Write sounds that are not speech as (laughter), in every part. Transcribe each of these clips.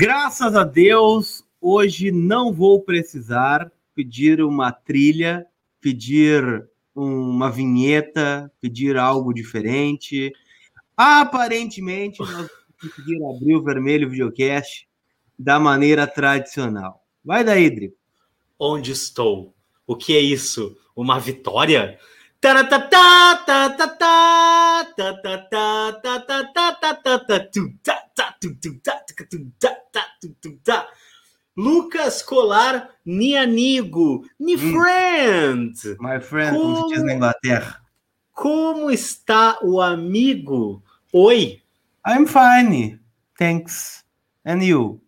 Graças a Deus, hoje não vou precisar pedir uma trilha, pedir uma vinheta, pedir algo diferente. Aparentemente, nós vamos conseguir abrir o Vermelho Videocast da maneira tradicional. Vai daí, Drico. Onde estou? O que é isso? Uma vitória? Lucas Colar, ni amigo, ni friend. My friend, como, como se diz na Inglaterra. Como está o amigo? Oi. I'm fine. Thanks. And you?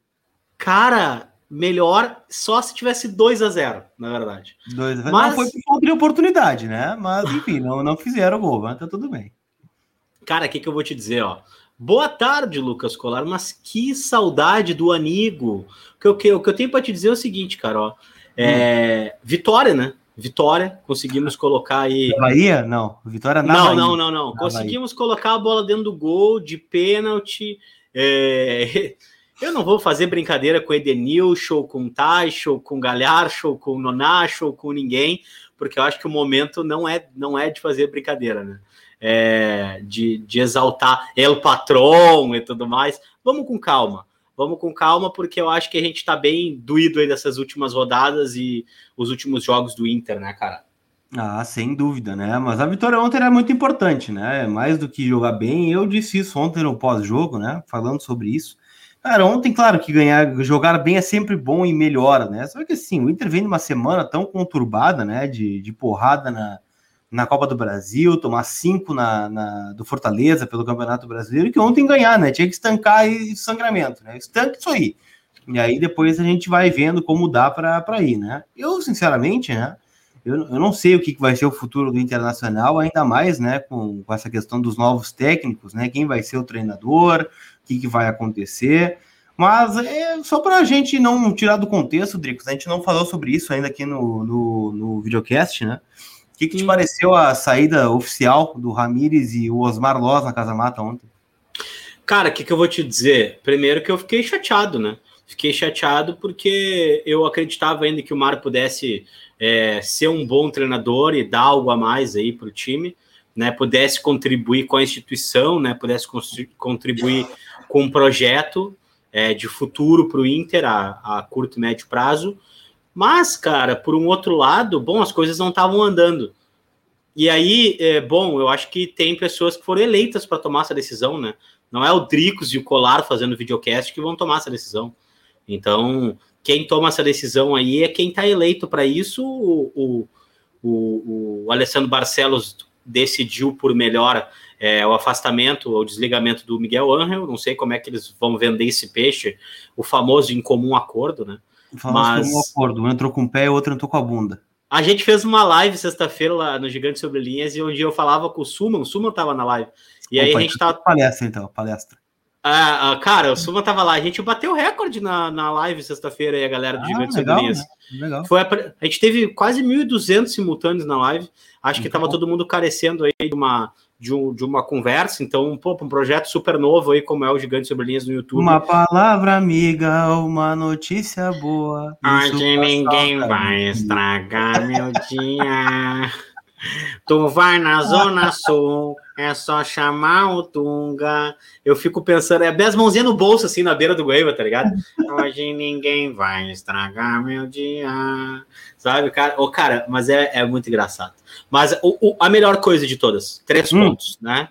Cara, melhor só se tivesse 2 a 0 na verdade. 2 a 0 Mas... Não foi por falta de oportunidade, né? Mas, enfim, não, não fizeram o gol, mas tá tudo bem. Cara, o que, que eu vou te dizer, ó? Boa tarde, Lucas Colar, mas que saudade do amigo. O que eu, que, o que eu tenho para te dizer é o seguinte, cara, ó. É, hum. Vitória, né? Vitória, conseguimos colocar aí. Bahia? Não, Vitória na não, Bahia. Não, não, não, Conseguimos Bahia. colocar a bola dentro do gol de pênalti. É... Eu não vou fazer brincadeira com Edenilson, com Tacho, com Galharcho, com Nonacho, com ninguém, porque eu acho que o momento não é, não é de fazer brincadeira, né? é, de, de exaltar El Patron e tudo mais. Vamos com calma. Vamos com calma, porque eu acho que a gente está bem doído aí dessas últimas rodadas e os últimos jogos do Inter, né, cara? Ah, sem dúvida, né? Mas a vitória ontem era muito importante, né? Mais do que jogar bem, eu disse isso ontem no pós-jogo, né? Falando sobre isso. Cara, ontem, claro que ganhar, jogar bem é sempre bom e melhora, né? Só que assim, o Inter vem numa semana tão conturbada, né? De, de porrada na, na Copa do Brasil, tomar cinco na, na, do Fortaleza pelo Campeonato Brasileiro, que ontem ganhar, né? Tinha que estancar e sangramento, né? Estanque isso aí. E aí depois a gente vai vendo como dá para ir, né? Eu, sinceramente, né? Eu, eu não sei o que, vai ser o futuro do Internacional, ainda mais, né? Com, com essa questão dos novos técnicos, né? Quem vai ser o treinador, que, que vai acontecer. Mas é só para a gente não tirar do contexto, Dricos, a gente não falou sobre isso ainda aqui no, no, no videocast, né? que, que te pareceu a saída oficial do Ramires e o Osmar Loz na Casa Mata ontem? Cara, o que, que eu vou te dizer? Primeiro que eu fiquei chateado, né? Fiquei chateado porque eu acreditava ainda que o Mário pudesse é, ser um bom treinador e dar algo a mais aí para o time, né? Pudesse contribuir com a instituição, né? Pudesse contribuir com um projeto é, de futuro para o Inter a, a curto e médio prazo. Mas, cara, por um outro lado, bom, as coisas não estavam andando. E aí, é, bom, eu acho que tem pessoas que foram eleitas para tomar essa decisão, né? Não é o Dricos e o Colar fazendo videocast que vão tomar essa decisão. Então, quem toma essa decisão aí é quem está eleito para isso. O, o, o, o, Alessandro Barcelos decidiu por melhor é, o afastamento, o desligamento do Miguel Angel. Não sei como é que eles vão vender esse peixe, o famoso em comum acordo, né? Falamos Mas... um acordo, um entrou com o pé e o outro entrou com a bunda. A gente fez uma live sexta-feira lá no Gigante Sobre Linhas e onde eu falava com o Suman, o Suman tava na live. E Opa, aí a gente tava. Palestra, então, palestra. Ah, ah, cara, o Suma tava lá. A gente bateu recorde na, na live sexta-feira aí, a galera do ah, Gigante Sobre Linhas. Né? Legal. Foi a, a, gente teve quase 1.200 simultâneos na live. Acho que tava todo mundo carecendo aí de uma de, um, de uma conversa. Então, pô, um projeto super novo aí, como é o Gigante Sobre Linhas no YouTube. Uma palavra amiga, uma notícia boa. Onde ninguém vai estragar meu dia. (laughs) Tu vai na Zona Sul, é só chamar o Tunga. Eu fico pensando, é 10 mãozinhas no bolso, assim, na beira do Guaíba, tá ligado? Hoje ninguém vai estragar meu dia. Sabe, cara? Oh, cara, mas é, é muito engraçado. Mas o, o, a melhor coisa de todas, três hum. pontos, né?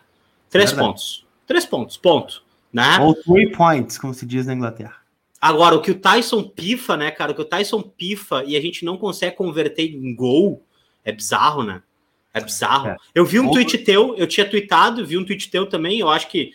Três Verdade. pontos. Três pontos, ponto. Né? Ou three points, como se diz na Inglaterra. Agora, o que o Tyson pifa, né, cara? O que o Tyson pifa e a gente não consegue converter em gol é bizarro, né? É bizarro. É. Eu vi um tweet teu, eu tinha tweetado, vi um tweet teu também. Eu acho que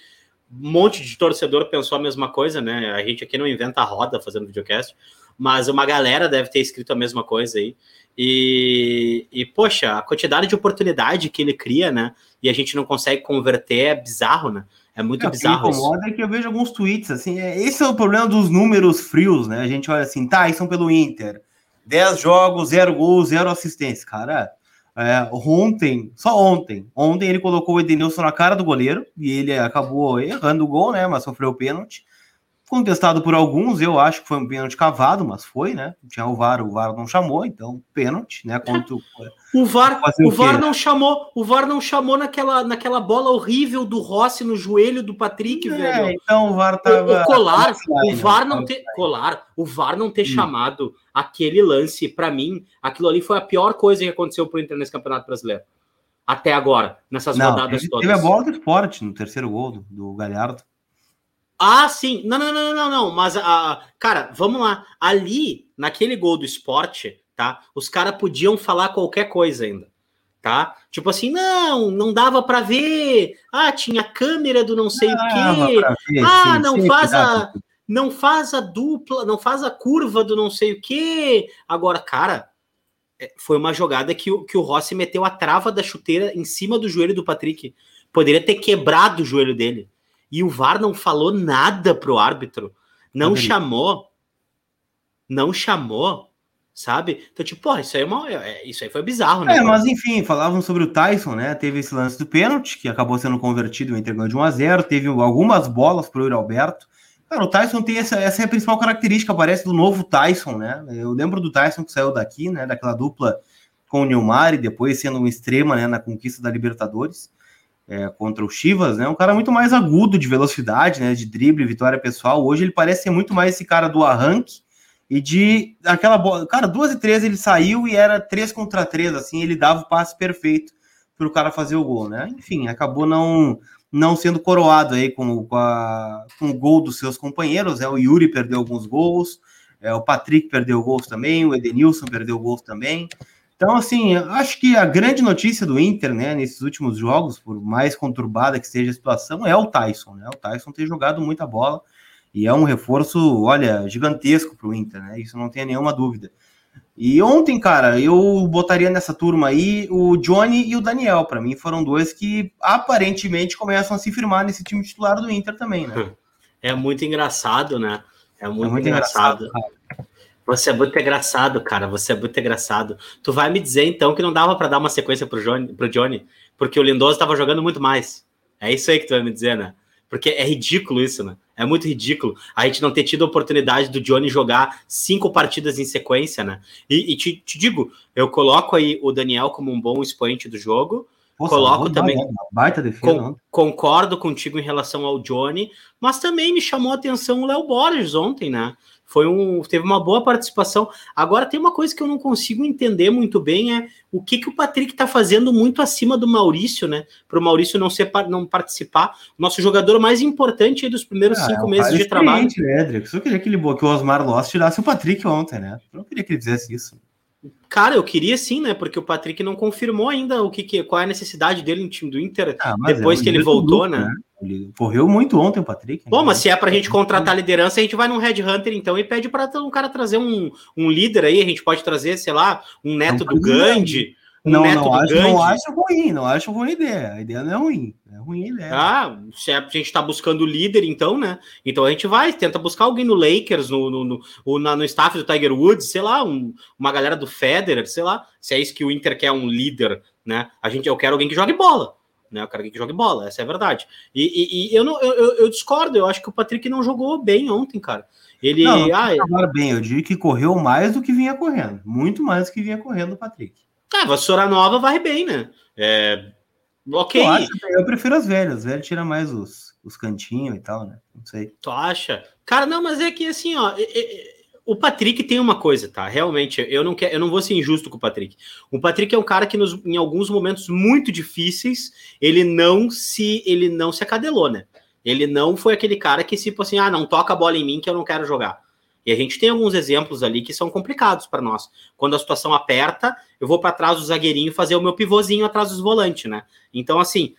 um monte de torcedor pensou a mesma coisa, né? A gente aqui não inventa a roda fazendo videocast, mas uma galera deve ter escrito a mesma coisa aí. E, e, poxa, a quantidade de oportunidade que ele cria, né? E a gente não consegue converter é bizarro, né? É muito é, bizarro. O que incomoda é que eu vejo alguns tweets, assim, é, esse é o problema dos números frios, né? A gente olha assim, tá, isso são pelo Inter. 10 jogos, 0 gols, 0 assistência. Cara, é, ontem, só ontem, ontem ele colocou o Edenilson na cara do goleiro e ele acabou errando o gol, né? Mas sofreu o pênalti. Contestado por alguns, eu acho que foi um pênalti cavado, mas foi, né? Tinha o VAR, o VAR não chamou, então pênalti, né? Contra o VAR, o, o VAR não chamou, o VAR não chamou naquela, naquela bola horrível do Rossi no joelho do Patrick, é, velho. Então o VAR tava o, colar, o VAR não ter colar, o VAR não ter hum. chamado aquele lance para mim, aquilo ali foi a pior coisa que aconteceu pro Inter nesse Campeonato Brasileiro. Até agora, nessas não, rodadas teve, todas. Teve a bola do esporte no terceiro gol do, do Galhardo. Ah, sim. Não, não, não, não, não. Mas, a, cara, vamos lá. Ali, naquele gol do esporte, tá? Os caras podiam falar qualquer coisa ainda, tá? Tipo assim, não, não dava para ver. Ah, tinha câmera do não sei o quê. Ver, ah, sim, não sim, faz a não faz a dupla, não faz a curva do não sei o quê. Agora, cara, é, foi uma jogada que, que o Rossi meteu a trava da chuteira em cima do joelho do Patrick. Poderia ter quebrado o joelho dele e o VAR não falou nada pro árbitro, não chamou, não chamou, sabe? Então, tipo, porra, isso aí, é uma, é, isso aí foi bizarro, né? É, mas enfim, falavam sobre o Tyson, né? Teve esse lance do pênalti, que acabou sendo convertido em entregando de 1 a 0 teve algumas bolas pro Yuri Alberto. Cara, o Tyson tem essa, essa é a principal característica, parece, do novo Tyson, né? Eu lembro do Tyson que saiu daqui, né? Daquela dupla com o Neymar e depois sendo um extrema, né? Na conquista da Libertadores é, contra o Chivas, né? Um cara muito mais agudo de velocidade, né? De drible, vitória pessoal. Hoje ele parece ser muito mais esse cara do arranque e de aquela bola. Cara, duas e três ele saiu e era três contra três, assim, ele dava o passe perfeito para o cara fazer o gol, né? Enfim, acabou não não sendo coroado aí com, com, a, com o gol dos seus companheiros. É, o Yuri perdeu alguns gols, é, o Patrick perdeu gols também, o Edenilson perdeu gols também. Então, assim, acho que a grande notícia do Inter, né, nesses últimos jogos, por mais conturbada que seja a situação, é o Tyson, né? O Tyson tem jogado muita bola e é um reforço, olha, gigantesco para o Inter, né? Isso não tem nenhuma dúvida. E ontem, cara, eu botaria nessa turma aí o Johnny e o Daniel. Para mim, foram dois que aparentemente começam a se firmar nesse time titular do Inter também, né? (laughs) É muito engraçado, né? É muito, é muito engraçado. engraçado você é muito engraçado, cara. Você é muito engraçado. Tu vai me dizer, então, que não dava para dar uma sequência pro Johnny, pro Johnny, porque o Lindoso estava jogando muito mais. É isso aí que tu vai me dizer, né? Porque é ridículo isso, né? É muito ridículo a gente não ter tido a oportunidade do Johnny jogar cinco partidas em sequência, né? E, e te, te, digo, eu coloco aí o Daniel como um bom expoente do jogo. Poxa, coloco também. Baita defesa, com, concordo contigo em relação ao Johnny, mas também me chamou a atenção o Léo Borges ontem, né? Foi um, teve uma boa participação. Agora tem uma coisa que eu não consigo entender muito bem é o que, que o Patrick está fazendo muito acima do Maurício, né? Para o Maurício não ser não participar. Nosso jogador mais importante dos primeiros ah, cinco é meses de trabalho. Né, Eu só queria que, ele, que o Osmar Loss tirasse o Patrick ontem, né? Eu não queria que ele fizesse isso. Cara, eu queria sim, né? Porque o Patrick não confirmou ainda o que, que qual é a necessidade dele no time do Inter ah, depois é que ele voltou, né? né? Ele correu muito ontem o Patrick. Bom, né? mas se é pra gente contratar a liderança, a gente vai num Red Hunter então e pede para um cara trazer um, um líder aí. A gente pode trazer, sei lá, um neto do Gandhi. Um não, não acho, não acho ruim, não acho ruim a ideia. A ideia não é ruim. É ruim a ideia. Ah, se a gente tá buscando líder, então, né? Então a gente vai, tenta buscar alguém no Lakers, no, no, no, no, no staff do Tiger Woods, sei lá, um, uma galera do Federer, sei lá. Se é isso que o Inter quer, um líder, né? A gente, eu quero alguém que jogue bola né? Eu quero alguém que jogue bola, essa é a verdade. E, e, e eu, não, eu, eu, discordo, eu acho que o Patrick não jogou bem ontem, cara. Ele. Não, não ah, bem, eu digo que correu mais do que vinha correndo. Muito mais do que vinha correndo o Patrick. Ah, vassoura nova vai bem, né? É, ok. Eu, acho, eu prefiro as velhas. As velhas tira mais os, os cantinhos e tal, né? Não sei. Tu acha? Cara, não, mas é que assim, ó. O Patrick tem uma coisa, tá? Realmente, eu não, quero, eu não vou ser injusto com o Patrick. O Patrick é um cara que nos, em alguns momentos muito difíceis, ele não se ele não se acadelou, né? Ele não foi aquele cara que tipo assim, ah, não toca a bola em mim que eu não quero jogar. E a gente tem alguns exemplos ali que são complicados para nós. Quando a situação aperta, eu vou para trás do zagueirinho fazer o meu pivôzinho atrás dos volantes, né? Então assim,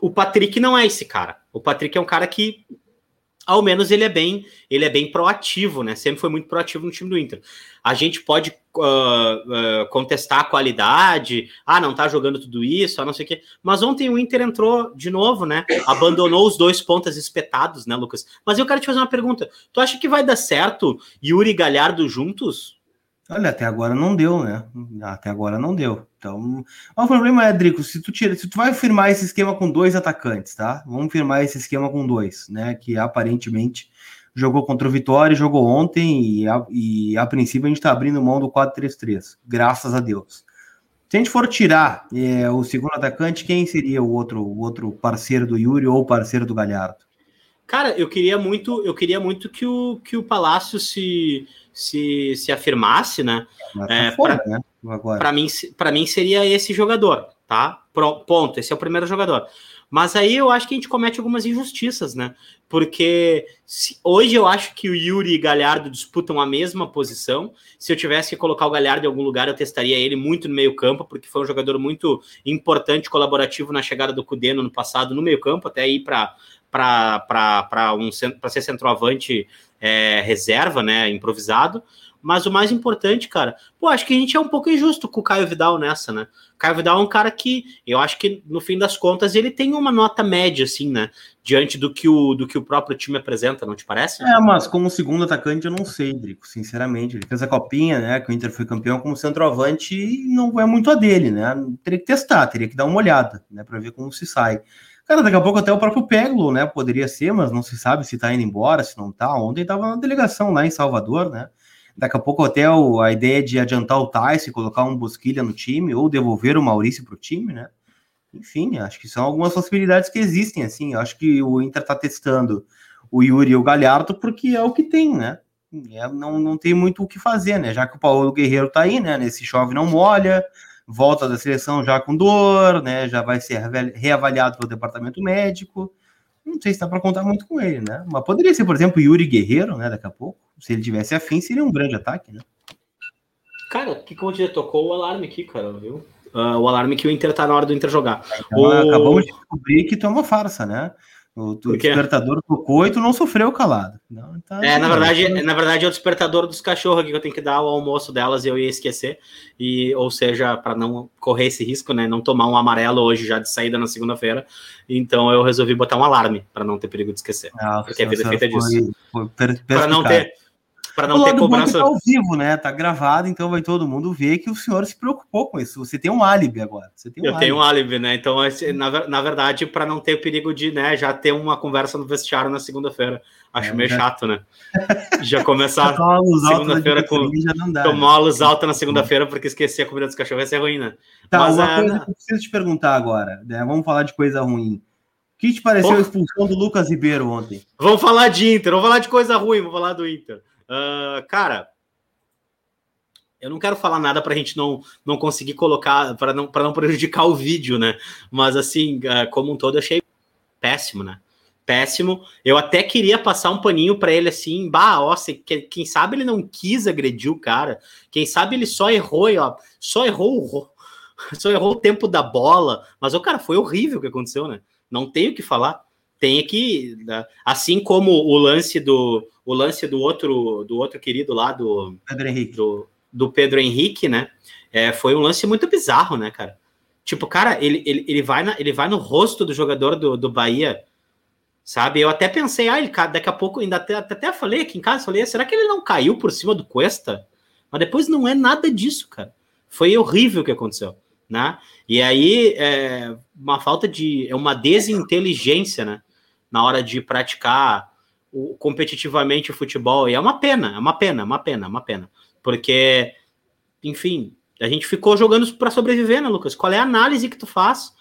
o Patrick não é esse cara. O Patrick é um cara que ao menos ele é bem ele é bem proativo, né? Sempre foi muito proativo no time do Inter. A gente pode uh, uh, contestar a qualidade, ah, não tá jogando tudo isso, ah, não sei o quê. Mas ontem o Inter entrou de novo, né? Abandonou os dois pontas espetados, né, Lucas? Mas eu quero te fazer uma pergunta. Tu acha que vai dar certo Yuri e Galhardo juntos? Olha, até agora não deu, né? Até agora não deu. Então, o problema é, Drico, se tu tira, se tu vai firmar esse esquema com dois atacantes, tá? Vamos firmar esse esquema com dois, né? Que aparentemente jogou contra o Vitória, jogou ontem e a, e a princípio a gente tá abrindo mão do 4-3-3, graças a Deus. Se a gente for tirar é, o segundo atacante, quem seria o outro, o outro parceiro do Yuri ou parceiro do Galhardo? Cara, eu queria muito, eu queria muito que o, que o Palácio se, se, se afirmasse, né? Tá é, para né? Mim, para mim seria esse jogador, tá? Ponto. Esse é o primeiro jogador. Mas aí eu acho que a gente comete algumas injustiças, né? Porque se, hoje eu acho que o Yuri e Galhardo disputam a mesma posição. Se eu tivesse que colocar o Galhardo em algum lugar, eu testaria ele muito no meio-campo, porque foi um jogador muito importante, colaborativo na chegada do Cudê no passado no meio-campo, até ir para para um, ser centroavante é, reserva, né? Improvisado. Mas o mais importante, cara, pô, acho que a gente é um pouco injusto com o Caio Vidal nessa, né? O Caio Vidal é um cara que eu acho que, no fim das contas, ele tem uma nota média, assim, né? Diante do que o, do que o próprio time apresenta, não te parece? É, mas como segundo atacante, eu não sei, Drico, sinceramente. Ele fez a copinha, né? Que o Inter foi campeão como centroavante e não é muito a dele, né? Teria que testar, teria que dar uma olhada, né? Para ver como se sai. Cara, daqui a pouco até o próprio Peglo, né? Poderia ser, mas não se sabe se tá indo embora, se não tá. Ontem tava na delegação lá em Salvador, né? Daqui a pouco até o, a ideia de adiantar o Tyson, colocar um Bosquilha no time, ou devolver o Maurício para o time, né? Enfim, acho que são algumas possibilidades que existem, assim. Acho que o Inter está testando o Yuri e o Galhardo porque é o que tem, né? É, não, não tem muito o que fazer, né? Já que o Paulo Guerreiro tá aí, né? Nesse chove não molha, volta da seleção já com dor, né? Já vai ser reavaliado pelo departamento médico. Não sei se dá para contar muito com ele, né? Mas poderia ser, por exemplo, Yuri Guerreiro, né? Daqui a pouco se ele tivesse afim, seria um grande ataque, né? Cara, que como já tocou o alarme aqui, cara, viu? Uh, o alarme que o Inter tá na hora do Inter jogar. Então, o... Acabamos de descobrir que tu é uma farsa, né? O, o despertador tocou e tu não sofreu calado. Não, tá é, na verdade, é, na verdade é o despertador dos cachorros aqui que eu tenho que dar o almoço delas e eu ia esquecer. E, ou seja, para não correr esse risco, né? Não tomar um amarelo hoje já de saída na segunda-feira. Então eu resolvi botar um alarme para não ter perigo de esquecer. Ah, porque a vida é feita disso. Para não ter para não o ter cobrança. Tá ao vivo, né? Tá gravado, então vai todo mundo ver que o senhor se preocupou com isso. Você tem um álibi agora. Você tem um Eu álibi. tenho um álibi, né? Então, na, na verdade, para não ter perigo de, né, já ter uma conversa no vestiário na segunda-feira. Acho é, meio já... chato, né? (laughs) Já começar segunda-feira com dá, tomar né? a luz alta na segunda-feira porque esquecer a comida dos cachorros vai ser ruim, né? Tá, Mas, uma é... coisa que eu preciso te perguntar agora, né? Vamos falar de coisa ruim. O que te pareceu oh. a expulsão do Lucas Ribeiro ontem? Vamos falar de Inter, vamos falar de coisa ruim, vamos falar do Inter. Uh, cara, eu não quero falar nada para a gente não, não conseguir colocar, para não, não prejudicar o vídeo, né? Mas, assim, uh, como um todo, eu achei péssimo, né? Péssimo. Eu até queria passar um paninho para ele assim, bah, ó, quem sabe ele não quis agredir o cara, quem sabe ele só errou, ó, só errou, (laughs) só errou o tempo da bola, mas o cara foi horrível o que aconteceu, né? Não tenho o que falar tem que, né? assim como o lance do o lance do outro do outro querido lá do Pedro Henrique, do, do Pedro Henrique, né? É, foi um lance muito bizarro, né, cara? Tipo, cara, ele, ele, ele, vai, na, ele vai no rosto do jogador do, do Bahia, sabe? Eu até pensei, ah, ele, daqui a pouco, ainda até, até falei aqui em casa, falei, será que ele não caiu por cima do Cuesta? Mas depois não é nada disso, cara. Foi horrível o que aconteceu, né? E aí, é uma falta de, é uma desinteligência, né? Na hora de praticar o, competitivamente o futebol. E é uma pena, é uma pena, é uma pena, é uma pena. Porque, enfim, a gente ficou jogando para sobreviver, né, Lucas? Qual é a análise que tu faz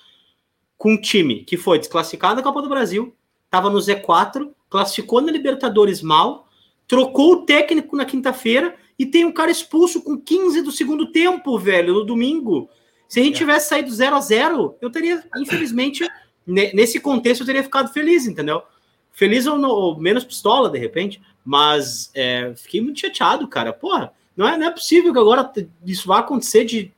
com um time que foi desclassificado da Copa do Brasil, estava no Z4, classificou na Libertadores mal, trocou o técnico na quinta-feira e tem um cara expulso com 15 do segundo tempo, velho, no domingo. Se a gente é. tivesse saído 0 a 0 eu teria, infelizmente, nesse contexto eu teria ficado feliz, entendeu? Feliz ou, ou menos pistola, de repente, mas é, fiquei muito chateado, cara. Porra, não é, não é possível que agora isso vá acontecer de,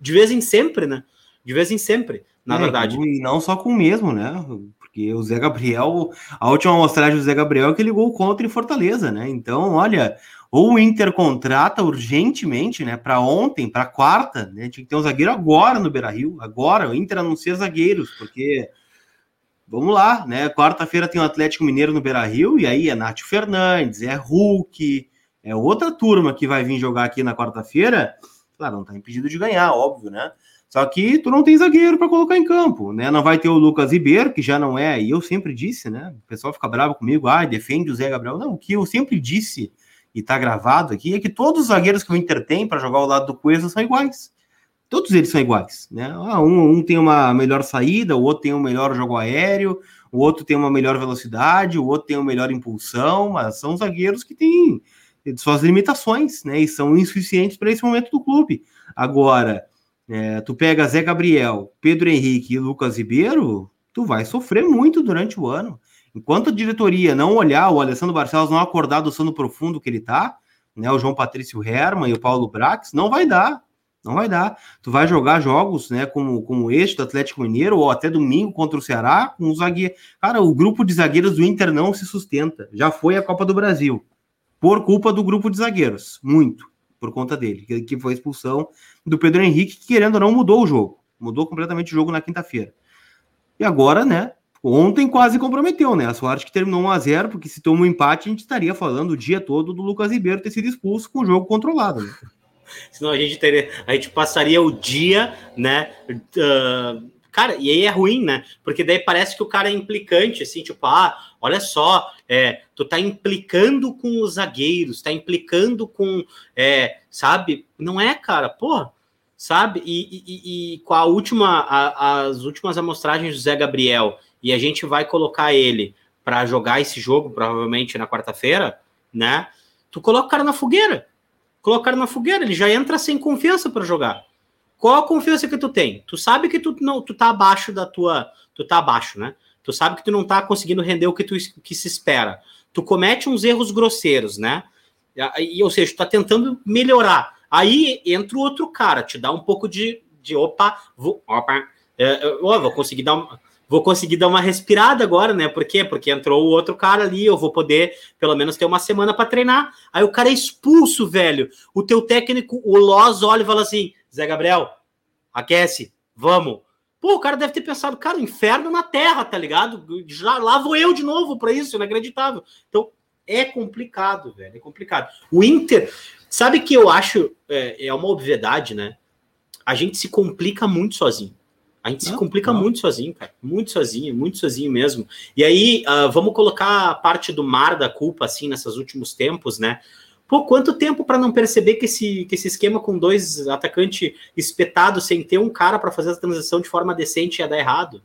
de vez em sempre, né? De vez em sempre, na é, verdade. E não só com o mesmo, né? Porque o Zé Gabriel, a última amostragem do Zé Gabriel é que ele ligou contra em Fortaleza, né? Então, olha, ou o Inter contrata urgentemente, né, para ontem, para quarta, né? Tinha que ter um zagueiro agora no Beira Rio, agora. O Inter anuncia zagueiros, porque vamos lá, né? Quarta-feira tem o Atlético Mineiro no Beira Rio, e aí é Nath Fernandes, é Hulk, é outra turma que vai vir jogar aqui na quarta-feira. Claro, não tá impedido de ganhar, óbvio, né? Só que tu não tem zagueiro para colocar em campo, né? Não vai ter o Lucas Ribeiro, que já não é, e eu sempre disse, né? O pessoal fica bravo comigo, ah, defende o Zé Gabriel. Não, o que eu sempre disse, e tá gravado aqui, é que todos os zagueiros que o Inter tem para jogar ao lado do Cuesta são iguais. Todos eles são iguais, né? Ah, um, um tem uma melhor saída, o outro tem um melhor jogo aéreo, o outro tem uma melhor velocidade, o outro tem uma melhor impulsão, mas são zagueiros que têm suas limitações, né? E são insuficientes para esse momento do clube. Agora, é, tu pega Zé Gabriel, Pedro Henrique e Lucas Ribeiro, tu vai sofrer muito durante o ano. Enquanto a diretoria não olhar, o Alessandro Barcelos não acordar do sono profundo que ele tá, né? O João Patrício Herman e o Paulo Brax, não vai dar. Não vai dar. Tu vai jogar jogos, né, como, como este do Atlético Mineiro, ou até domingo contra o Ceará, com o zagueiro. Cara, o grupo de zagueiros do Inter não se sustenta. Já foi a Copa do Brasil. Por culpa do grupo de zagueiros. Muito. Por conta dele. Que foi a expulsão do Pedro Henrique, que querendo ou não mudou o jogo. Mudou completamente o jogo na quinta-feira. E agora, né? Ontem quase comprometeu, né? A sorte que terminou 1 a 0 porque se toma um empate, a gente estaria falando o dia todo do Lucas Ribeiro ter sido expulso com o jogo controlado. Né? Senão a gente teria, a gente passaria o dia, né? Uh, cara, e aí é ruim, né? Porque daí parece que o cara é implicante, assim, tipo, ah, olha só, é, tu tá implicando com os zagueiros, tá implicando com, é, sabe? Não é, cara, pô, sabe? E, e, e com a última, a, as últimas amostragens do Zé Gabriel, e a gente vai colocar ele para jogar esse jogo, provavelmente na quarta-feira, né? Tu coloca o cara na fogueira colocar na fogueira, ele já entra sem confiança para jogar. Qual a confiança que tu tem? Tu sabe que tu não, tu tá abaixo da tua, tu tá abaixo, né? Tu sabe que tu não tá conseguindo render o que tu que se espera. Tu comete uns erros grosseiros, né? E, ou seja, tu tá tentando melhorar. Aí entra o outro cara, te dá um pouco de, de opa, vou, opa, é, eu, vou conseguir dar uma, vou conseguir dar uma respirada agora, né? Por quê? Porque entrou o outro cara ali, eu vou poder pelo menos ter uma semana para treinar. Aí o cara é expulso, velho. O teu técnico, o Loz, olha e fala assim: Zé Gabriel, aquece, vamos. Pô, o cara deve ter pensado, cara, inferno na terra, tá ligado? Já, lá vou eu de novo para isso, inacreditável. Então, é complicado, velho, é complicado. O Inter, sabe que eu acho, é, é uma obviedade, né? A gente se complica muito sozinho. A gente não, se complica não. muito sozinho, cara. Muito sozinho, muito sozinho mesmo. E aí, uh, vamos colocar a parte do mar da culpa, assim, nesses últimos tempos, né? Pô, quanto tempo para não perceber que esse, que esse esquema com dois atacantes espetados, sem ter um cara para fazer a transição de forma decente ia dar errado?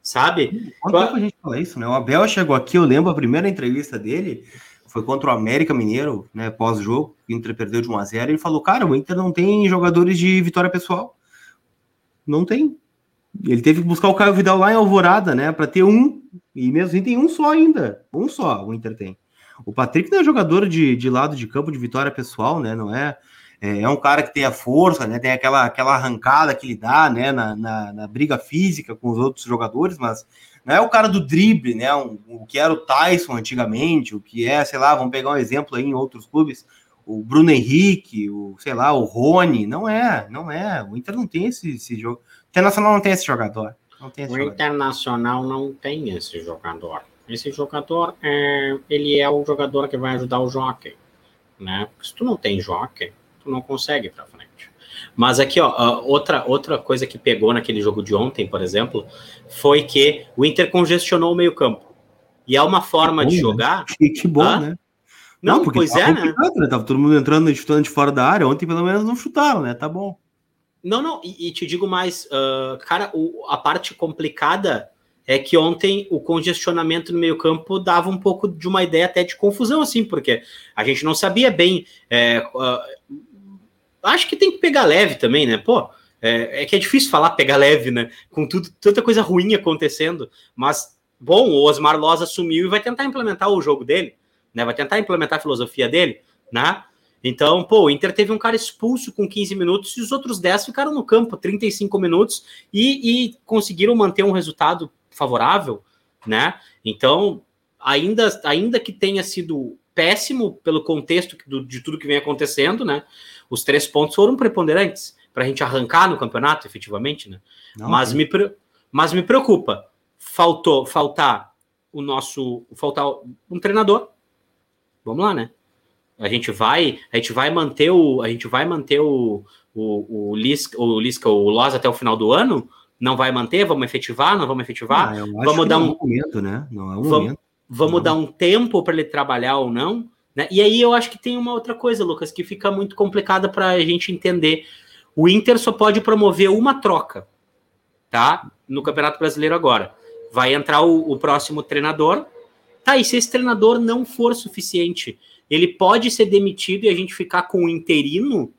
Sabe? Quanto tempo a gente fala isso, né? O Abel chegou aqui, eu lembro a primeira entrevista dele, foi contra o América Mineiro, né? Pós-jogo, o Inter perdeu de 1 a 0 Ele falou: Cara, o Inter não tem jogadores de vitória pessoal. Não tem. Ele teve que buscar o Caio Vidal lá em Alvorada, né? Para ter um. E mesmo assim tem um só ainda. Um só o Inter tem. O Patrick não é jogador de, de lado de campo de vitória pessoal, né? Não é. É, é um cara que tem a força, né? Tem aquela, aquela arrancada que ele dá, né? Na, na, na, briga física com os outros jogadores, mas não é o cara do drible, né? Um, o que era o Tyson antigamente, o que é, sei lá, vamos pegar um exemplo aí em outros clubes, o Bruno Henrique, o, sei lá, o Rony, não é, não é. O Inter não tem esse, esse jogo. Internacional não tem esse jogador. Tem esse o jogador. Internacional não tem esse jogador. Esse jogador, é, ele é o jogador que vai ajudar o jockey, né? Porque se tu não tem jockey, tu não consegue ir pra frente. Mas aqui, ó, outra, outra coisa que pegou naquele jogo de ontem, por exemplo, foi que o Inter congestionou o meio campo. E é uma forma bom, de né? jogar... Né? Que, que bom, ah? né? Não, não pois é, né? né? Tava todo mundo entrando e chutando de fora da área. Ontem, pelo menos, não chutaram, né? Tá bom. Não, não, e, e te digo mais, uh, cara, o, a parte complicada é que ontem o congestionamento no meio-campo dava um pouco de uma ideia até de confusão, assim, porque a gente não sabia bem. É, uh, acho que tem que pegar leve também, né? Pô, é, é, que é difícil falar pegar leve, né? Com tudo, tanta coisa ruim acontecendo. Mas, bom, o Osmar Loz assumiu e vai tentar implementar o jogo dele, né? Vai tentar implementar a filosofia dele, né? Então, pô, o Inter teve um cara expulso com 15 minutos e os outros 10 ficaram no campo 35 minutos e, e conseguiram manter um resultado favorável, né? Então, ainda, ainda que tenha sido péssimo pelo contexto do, de tudo que vem acontecendo, né? Os três pontos foram preponderantes para a gente arrancar no campeonato, efetivamente, né? Não, mas, me, mas me preocupa. Faltou faltar o nosso. Faltar um treinador. Vamos lá, né? A gente vai, a gente vai manter o, a gente vai manter o, o, o Lisca, o Lisca, o Loz até o final do ano? Não vai manter? Vamos efetivar? Não vamos efetivar? Ah, vamos dar um é momento, né? Não é um vamos, momento. Vamos não. dar um tempo para ele trabalhar ou não? Né? E aí eu acho que tem uma outra coisa, Lucas, que fica muito complicada para a gente entender. O Inter só pode promover uma troca, tá? No Campeonato Brasileiro agora. Vai entrar o, o próximo treinador. Tá, e se esse treinador não for suficiente, ele pode ser demitido e a gente ficar com o interino?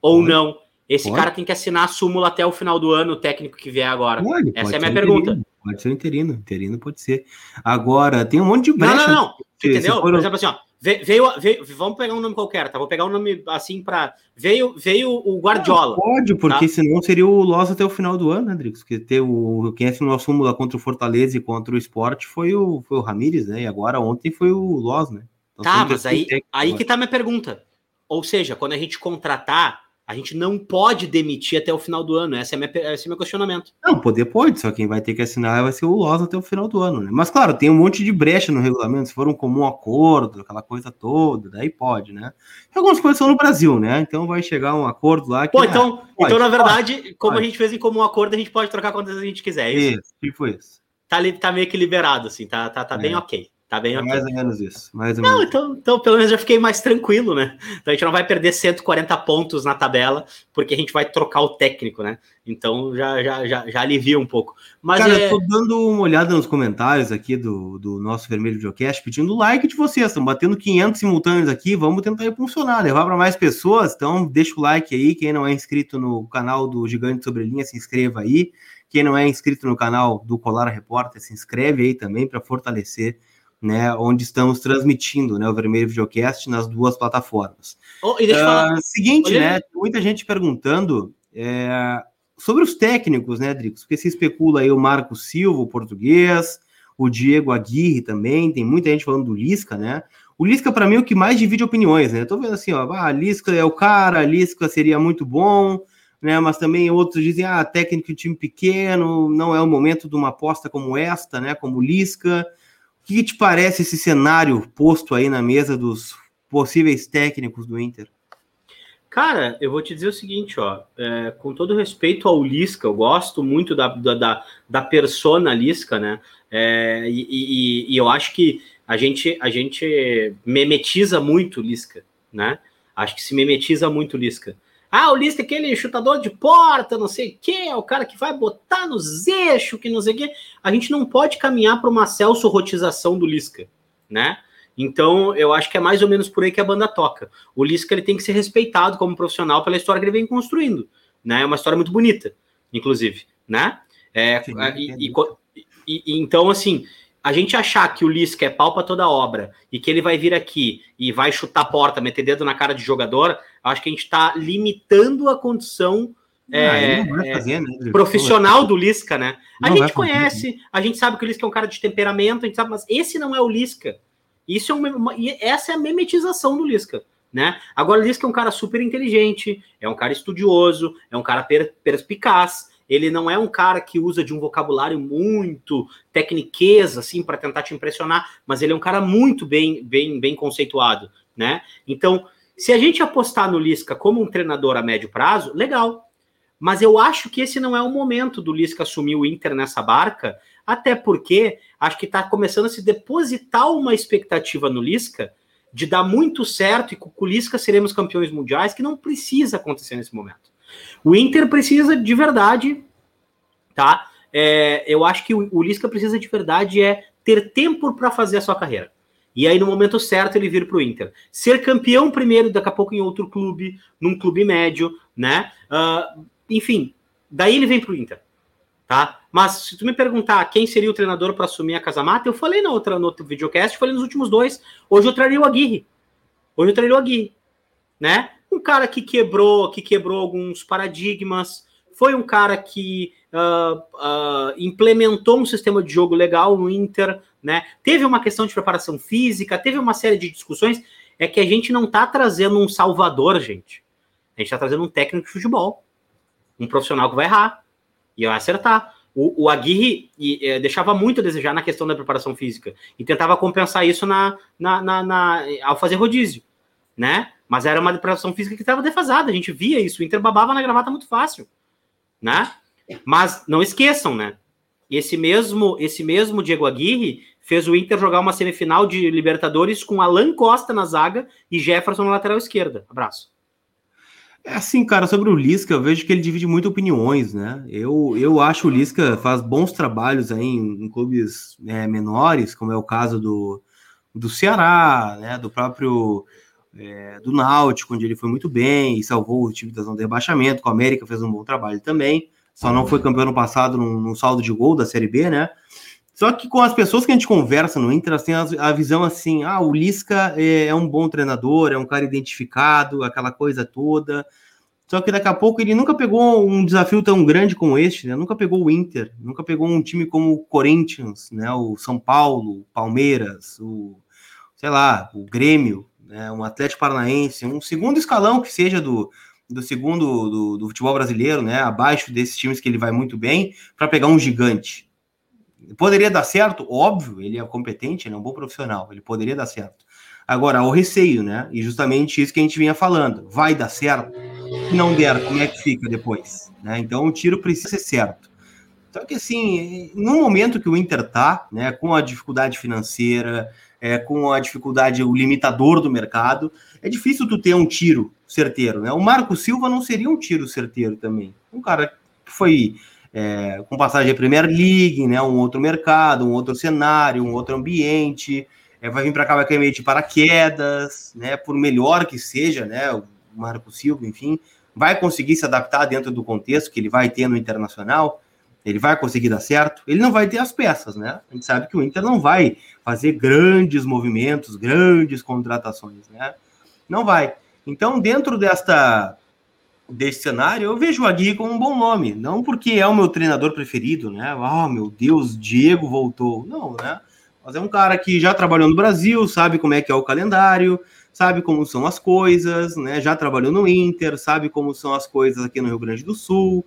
Ou pode. não? Esse pode. cara tem que assinar a súmula até o final do ano, o técnico que vier agora. Pode, Essa é a minha pergunta. Interino. Pode ser interino, interino pode ser. Agora, tem um monte de brecha. Não, não, não. Entendeu? For... Por exemplo, assim, ó, veio, veio, vamos pegar um nome qualquer, tá? Vou pegar um nome assim para veio, veio o Guardiola. Não, pode, porque tá? senão seria o Loss até o final do ano, né, Drix? Porque ter o quem assinou a súmula contra o Fortaleza e contra o Sport foi o foi o Ramires, né? E agora ontem foi o Loss, né? Então, tá, mas aí, aí que tá minha pergunta. Ou seja, quando a gente contratar a gente não pode demitir até o final do ano. Esse é, minha, esse é meu questionamento. Não, poder pode, só quem vai ter que assinar vai ser o Loz até o final do ano, né? Mas claro, tem um monte de brecha no regulamento. Se for um comum acordo, aquela coisa toda, daí pode, né? E algumas coisas são no Brasil, né? Então vai chegar um acordo lá que. Pô, então, ah, pode, então na verdade, pode, como pode. a gente fez em comum acordo, a gente pode trocar quantas a gente quiser. É isso, isso tipo isso. Tá, tá meio que liberado, assim, tá, tá, tá é. bem ok. Tá bem é Mais ou menos isso. Mais ou não, menos. Então, então, pelo menos já fiquei mais tranquilo, né? Então a gente não vai perder 140 pontos na tabela, porque a gente vai trocar o técnico, né? Então já, já, já, já alivia um pouco. Mas Cara, é... eu tô dando uma olhada nos comentários aqui do, do nosso Vermelho Videocast, pedindo like de vocês. Estão batendo 500 simultâneos aqui, vamos tentar impulsionar, levar para mais pessoas. Então deixa o like aí. Quem não é inscrito no canal do Gigante Sobre Linha, se inscreva aí. Quem não é inscrito no canal do Colar Repórter, se inscreve aí também para fortalecer né, onde estamos transmitindo né, o Vermelho Videocast nas duas plataformas. Oh, e deixa eu falar. Uh, seguinte, Olha. né, muita gente perguntando é, sobre os técnicos, né, Dricos, porque se especula aí o Marco Silva, o português, o Diego Aguirre também, tem muita gente falando do Lisca, né, o Lisca, para mim, é o que mais divide opiniões, né? Eu tô vendo assim, ó, ah, Lisca é o cara, Lisca seria muito bom, né? Mas também outros dizem, ah, técnico de time pequeno, não é o momento de uma aposta como esta, né? Como Lisca. O que te parece esse cenário posto aí na mesa dos possíveis técnicos do Inter? Cara, eu vou te dizer o seguinte, ó, é, com todo respeito ao Lisca, eu gosto muito da, da, da persona Lisca, né? É, e, e, e, eu acho que a gente, a gente memetiza muito Lisca, né? Acho que se memetiza muito Lisca. Ah, o Lisca é aquele chutador de porta, não sei o quê, é o cara que vai botar nos eixos, que não sei o quê. A gente não pode caminhar para uma Celso rotização do Lisca, né? Então, eu acho que é mais ou menos por aí que a banda toca. O Lisca ele tem que ser respeitado como profissional pela história que ele vem construindo, né? É uma história muito bonita, inclusive, né? É, Sim, e, e, e, então, assim, a gente achar que o Lisca é pau para toda obra e que ele vai vir aqui e vai chutar a porta, meter dedo na cara de jogador, acho que a gente está limitando a condição é, é, fazer, né? profissional do Lisca, né? A não gente conhece, a gente sabe que o Lisca é um cara de temperamento, a gente sabe, mas esse não é o Lisca. Isso é uma, essa é a memetização do Lisca. Né? Agora, o Lisca é um cara super inteligente, é um cara estudioso, é um cara per, perspicaz, ele não é um cara que usa de um vocabulário muito tecniqueza, assim, para tentar te impressionar, mas ele é um cara muito bem, bem, bem conceituado, né? Então, se a gente apostar no Lisca como um treinador a médio prazo, legal. Mas eu acho que esse não é o momento do Lisca assumir o Inter nessa barca, até porque acho que está começando a se depositar uma expectativa no Lisca de dar muito certo e com o Lisca seremos campeões mundiais, que não precisa acontecer nesse momento. O Inter precisa de verdade, tá? É, eu acho que o, o Lisca precisa de verdade é ter tempo para fazer a sua carreira. E aí, no momento certo, ele vir para o Inter. Ser campeão primeiro, daqui a pouco em outro clube, num clube médio, né? Uh, enfim, daí ele vem para o Inter. Tá? Mas se tu me perguntar quem seria o treinador para assumir a Casa Mata, eu falei na outra, no outro videocast, falei nos últimos dois. Hoje eu traria o Aguirre. Hoje eu traria o Aguirre. Né? um cara que quebrou, que quebrou alguns paradigmas, foi um cara que uh, uh, implementou um sistema de jogo legal no Inter, né? Teve uma questão de preparação física, teve uma série de discussões. É que a gente não está trazendo um salvador, gente. A gente está trazendo um técnico de futebol, um profissional que vai errar e vai acertar. O, o Aguirre e, é, deixava muito a desejar na questão da preparação física e tentava compensar isso na, na, na, na ao fazer rodízio, né? Mas era uma preparação física que estava defasada, a gente via isso. O Inter babava na gravata muito fácil, né? Mas não esqueçam, né? Esse mesmo, esse mesmo Diego Aguirre fez o Inter jogar uma semifinal de Libertadores com Alan Costa na zaga e Jefferson na lateral esquerda. Abraço. É assim, cara, sobre o Lisca, eu vejo que ele divide muito opiniões, né? Eu, eu acho o Lisca faz bons trabalhos aí em, em clubes é, menores, como é o caso do, do Ceará, né? Do próprio é, do Náutico, onde ele foi muito bem e salvou o time da zona de rebaixamento. Com a América fez um bom trabalho também. Só não foi campeão no passado no saldo de gol da Série B, né? Só que com as pessoas que a gente conversa no Inter, tem assim, a visão assim: ah, o Lisca é, é, um bom treinador, é um cara identificado, aquela coisa toda. Só que daqui a pouco ele nunca pegou um desafio tão grande como este, né? Nunca pegou o Inter, nunca pegou um time como o Corinthians, né? O São Paulo, o Palmeiras, o sei lá, o Grêmio, né? Um Atlético Paranaense, um segundo escalão que seja do, do segundo do, do futebol brasileiro, né? Abaixo desses times que ele vai muito bem, para pegar um gigante. Poderia dar certo? Óbvio, ele é competente, ele é um bom profissional, ele poderia dar certo. Agora, o receio, né? E justamente isso que a gente vinha falando. Vai dar certo? Se não der, como é que fica depois? Né? Então, o tiro precisa ser certo. Só que, assim, no momento que o Inter tá, né, com a dificuldade financeira, é, com a dificuldade, o limitador do mercado, é difícil tu ter um tiro certeiro, né? O Marco Silva não seria um tiro certeiro também. Um cara que foi é, com passagem à Premier League, né, um outro mercado, um outro cenário, um outro ambiente, é, vai vir para cá, vai cair meio de paraquedas, né, por melhor que seja, né, o Marco Silva, enfim, vai conseguir se adaptar dentro do contexto que ele vai ter no Internacional, ele vai conseguir dar certo, ele não vai ter as peças, né, a gente sabe que o Inter não vai fazer grandes movimentos, grandes contratações, né, não vai. Então, dentro desta desse cenário, eu vejo o Aguirre como um bom nome. Não porque é o meu treinador preferido, né? Ah, oh, meu Deus, Diego voltou. Não, né? Mas é um cara que já trabalhou no Brasil, sabe como é que é o calendário, sabe como são as coisas, né? Já trabalhou no Inter, sabe como são as coisas aqui no Rio Grande do Sul.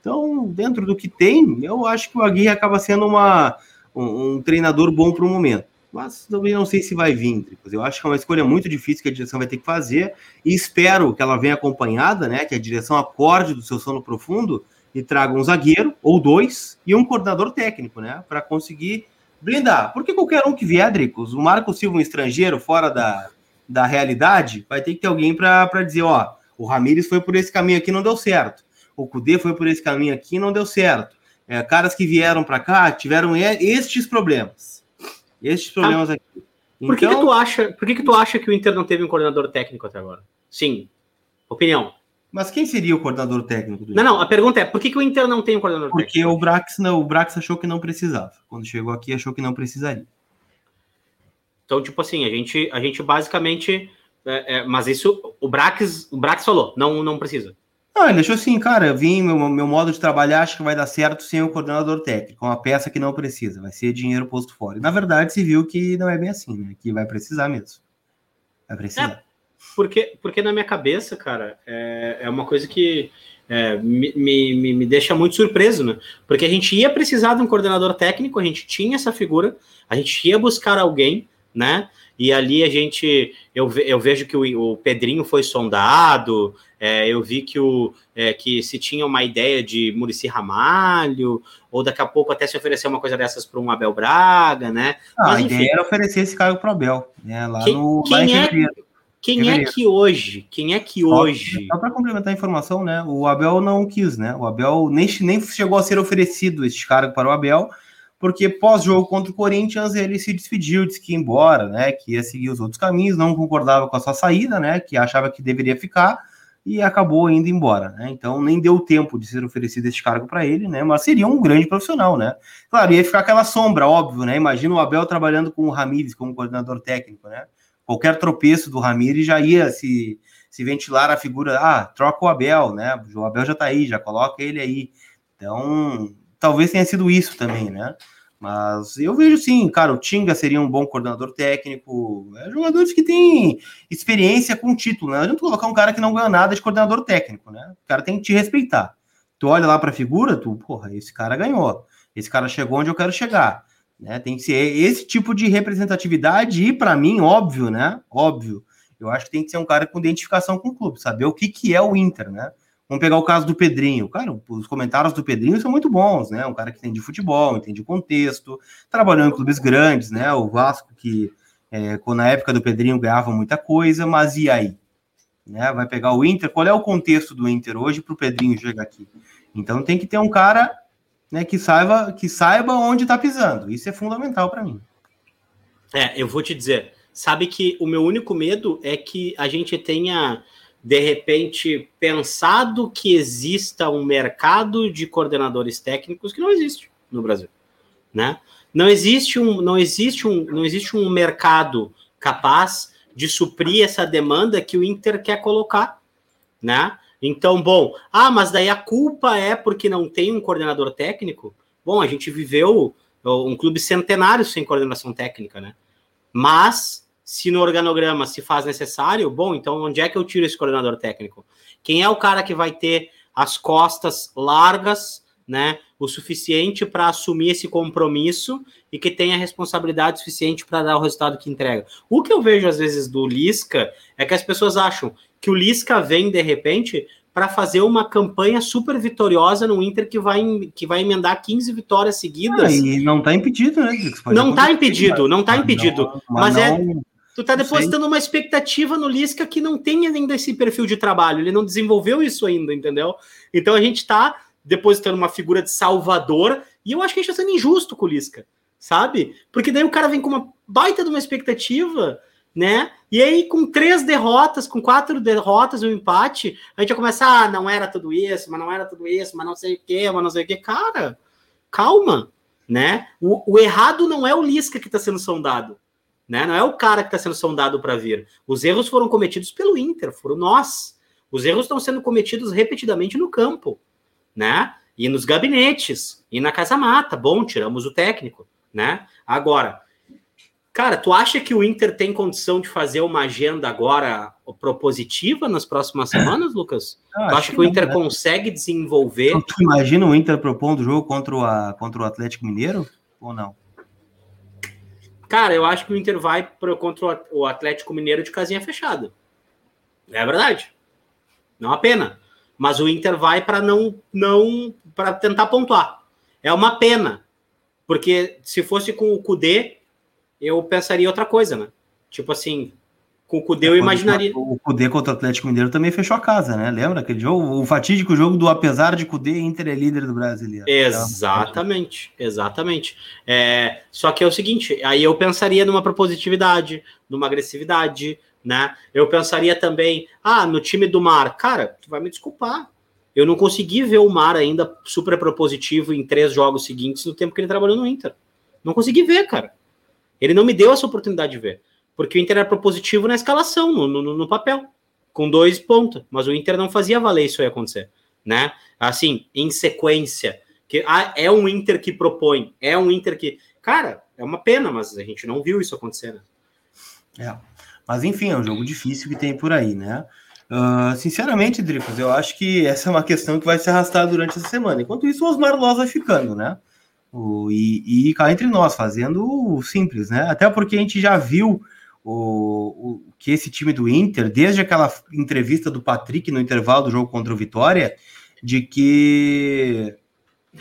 Então, dentro do que tem, eu acho que o Aguirre acaba sendo uma, um, um treinador bom para o momento mas também não sei se vai vir, Tricos. Eu acho que é uma escolha muito difícil que a direção vai ter que fazer e espero que ela venha acompanhada, né? Que a direção acorde do seu sono profundo e traga um zagueiro ou dois e um coordenador técnico, né? Para conseguir blindar. Porque qualquer um que vier, Dricos, o Marco Silva, um estrangeiro fora da, da realidade, vai ter que ter alguém para dizer: ó, o Ramires foi por esse caminho aqui não deu certo. O Cudê foi por esse caminho aqui não deu certo. É, caras que vieram para cá tiveram estes problemas esses problemas ah, aqui. Então... Por que, que tu então- acha? Por que, que tu acha que o Inter não teve um coordenador técnico até agora? Sim. Opinião. Mas quem seria o coordenador técnico do Não, não, a pergunta é, por que, que o Inter não tem um coordenador Porque técnico? Porque o Brax, não, o Brax achou que não precisava. Quando chegou aqui, achou que não precisaria. Então, tipo assim, a gente, a gente basicamente. É, é, mas isso, o Brax, o Brax falou, não, não precisa. Não, ele achou assim, cara, eu vim, meu, meu modo de trabalhar acho que vai dar certo sem o coordenador técnico, uma peça que não precisa, vai ser dinheiro posto fora. E, na verdade, se viu que não é bem assim, né? Que vai precisar mesmo. Vai precisar. É, porque, porque na minha cabeça, cara, é, é uma coisa que é, me, me, me deixa muito surpreso, né? Porque a gente ia precisar de um coordenador técnico, a gente tinha essa figura, a gente ia buscar alguém, né? E ali a gente, eu, eu vejo que o, o Pedrinho foi sondado, é, eu vi que, o, é, que se tinha uma ideia de Murici Ramalho, ou daqui a pouco até se oferecer uma coisa dessas para um Abel Braga, né? Ah, Mas, a ideia era oferecer esse cargo para o Abel, né? Lá quem, no quem lá é, quem é que hoje, quem é que hoje... Só para complementar a informação, né? O Abel não quis, né? O Abel nem, nem chegou a ser oferecido este cargo para o Abel, porque pós-jogo contra o Corinthians ele se despediu, disse que ia embora, né? Que ia seguir os outros caminhos, não concordava com a sua saída, né? Que achava que deveria ficar e acabou indo embora, né? Então nem deu tempo de ser oferecido esse cargo para ele, né? Mas seria um grande profissional, né? Claro, ia ficar aquela sombra, óbvio, né? Imagina o Abel trabalhando com o Ramires como coordenador técnico, né? Qualquer tropeço do Ramires já ia se, se ventilar a figura, ah, troca o Abel, né? O Abel já tá aí, já coloca ele aí. Então, talvez tenha sido isso também, né? Mas eu vejo sim, cara, o Tinga seria um bom coordenador técnico. É, jogadores que têm experiência com título, né? Não adianta colocar um cara que não ganha nada de coordenador técnico, né? O cara tem que te respeitar. Tu olha lá para a figura, tu, porra, esse cara ganhou. Esse cara chegou onde eu quero chegar. Né? Tem que ser esse tipo de representatividade e, para mim, óbvio, né? Óbvio. Eu acho que tem que ser um cara com identificação com o clube, saber o que, que é o Inter, né? Vamos pegar o caso do Pedrinho. Cara, os comentários do Pedrinho são muito bons, né? Um cara que entende futebol, entende contexto, trabalhou em clubes grandes, né? O Vasco, que é, na época do Pedrinho ganhava muita coisa, mas e aí? Né? Vai pegar o Inter, qual é o contexto do Inter hoje para o Pedrinho chegar aqui? Então tem que ter um cara né, que saiba que saiba onde está pisando. Isso é fundamental para mim. É, eu vou te dizer, sabe que o meu único medo é que a gente tenha de repente pensado que exista um mercado de coordenadores técnicos que não existe no Brasil, né? Não existe um, não existe um, não existe um mercado capaz de suprir essa demanda que o Inter quer colocar, né? Então, bom, ah, mas daí a culpa é porque não tem um coordenador técnico? Bom, a gente viveu um clube centenário sem coordenação técnica, né? Mas se no organograma se faz necessário, bom, então onde é que eu tiro esse coordenador técnico? Quem é o cara que vai ter as costas largas, né, o suficiente para assumir esse compromisso e que tenha responsabilidade suficiente para dar o resultado que entrega? O que eu vejo às vezes do Lisca é que as pessoas acham que o Lisca vem de repente para fazer uma campanha super vitoriosa no Inter que vai, que vai emendar 15 vitórias seguidas. Ah, e não está impedido, né? Não está impedido, não está impedido. Não, mas, mas é. Tu tá depositando uma expectativa no Lisca que não tem ainda esse perfil de trabalho, ele não desenvolveu isso ainda, entendeu? Então a gente tá depositando uma figura de salvador e eu acho que a gente tá sendo injusto com o Lisca, sabe? Porque daí o cara vem com uma baita de uma expectativa né? E aí, com três derrotas, com quatro derrotas e um empate, a gente vai começar, ah, não era tudo isso, mas não era tudo isso, mas não sei o quê, mas não sei o quê. Cara, calma, né? O, o errado não é o Lisca que está sendo sondado, né? Não é o cara que está sendo sondado para vir. Os erros foram cometidos pelo Inter, foram nós. Os erros estão sendo cometidos repetidamente no campo, né? E nos gabinetes, e na casa mata. Bom, tiramos o técnico, né? Agora, Cara, tu acha que o Inter tem condição de fazer uma agenda agora propositiva nas próximas semanas, Lucas? (laughs) Eu tu acha que, que o Inter não, né? consegue desenvolver? Então, tu imagina o Inter propondo o jogo contra a, contra o Atlético Mineiro ou não? Cara, eu acho que o Inter vai pro, contra o Atlético Mineiro de casinha fechada. É verdade. Não a pena. Mas o Inter vai para não não para tentar pontuar. É uma pena. Porque se fosse com o Cudê, eu pensaria outra coisa, né? Tipo assim, com o Cudê eu imaginaria. O Cudê contra o Atlético Mineiro também fechou a casa, né? Lembra aquele jogo? O fatídico jogo do apesar de Cudê, Inter é líder do brasileiro. Exatamente, exatamente. É, só que é o seguinte, aí eu pensaria numa propositividade, numa agressividade, né? Eu pensaria também, ah, no time do Mar, cara, tu vai me desculpar. Eu não consegui ver o Mar ainda super propositivo em três jogos seguintes no tempo que ele trabalhou no Inter. Não consegui ver, cara. Ele não me deu essa oportunidade de ver. Porque o Inter era propositivo na escalação, no, no, no papel, com dois pontos. Mas o Inter não fazia valer isso aí acontecer. Né? Assim, em sequência. Que ah, é um Inter que propõe, é um Inter que. Cara, é uma pena, mas a gente não viu isso acontecer. Né? É. Mas enfim, é um jogo difícil que tem por aí, né? Uh, sinceramente, Dricos, eu acho que essa é uma questão que vai se arrastar durante essa semana. Enquanto isso, o Osmar Loz vai ficando, né? O, e, e cá entre nós, fazendo o simples, né? Até porque a gente já viu o, o, que esse time do Inter, desde aquela entrevista do Patrick no intervalo do jogo contra o Vitória, de que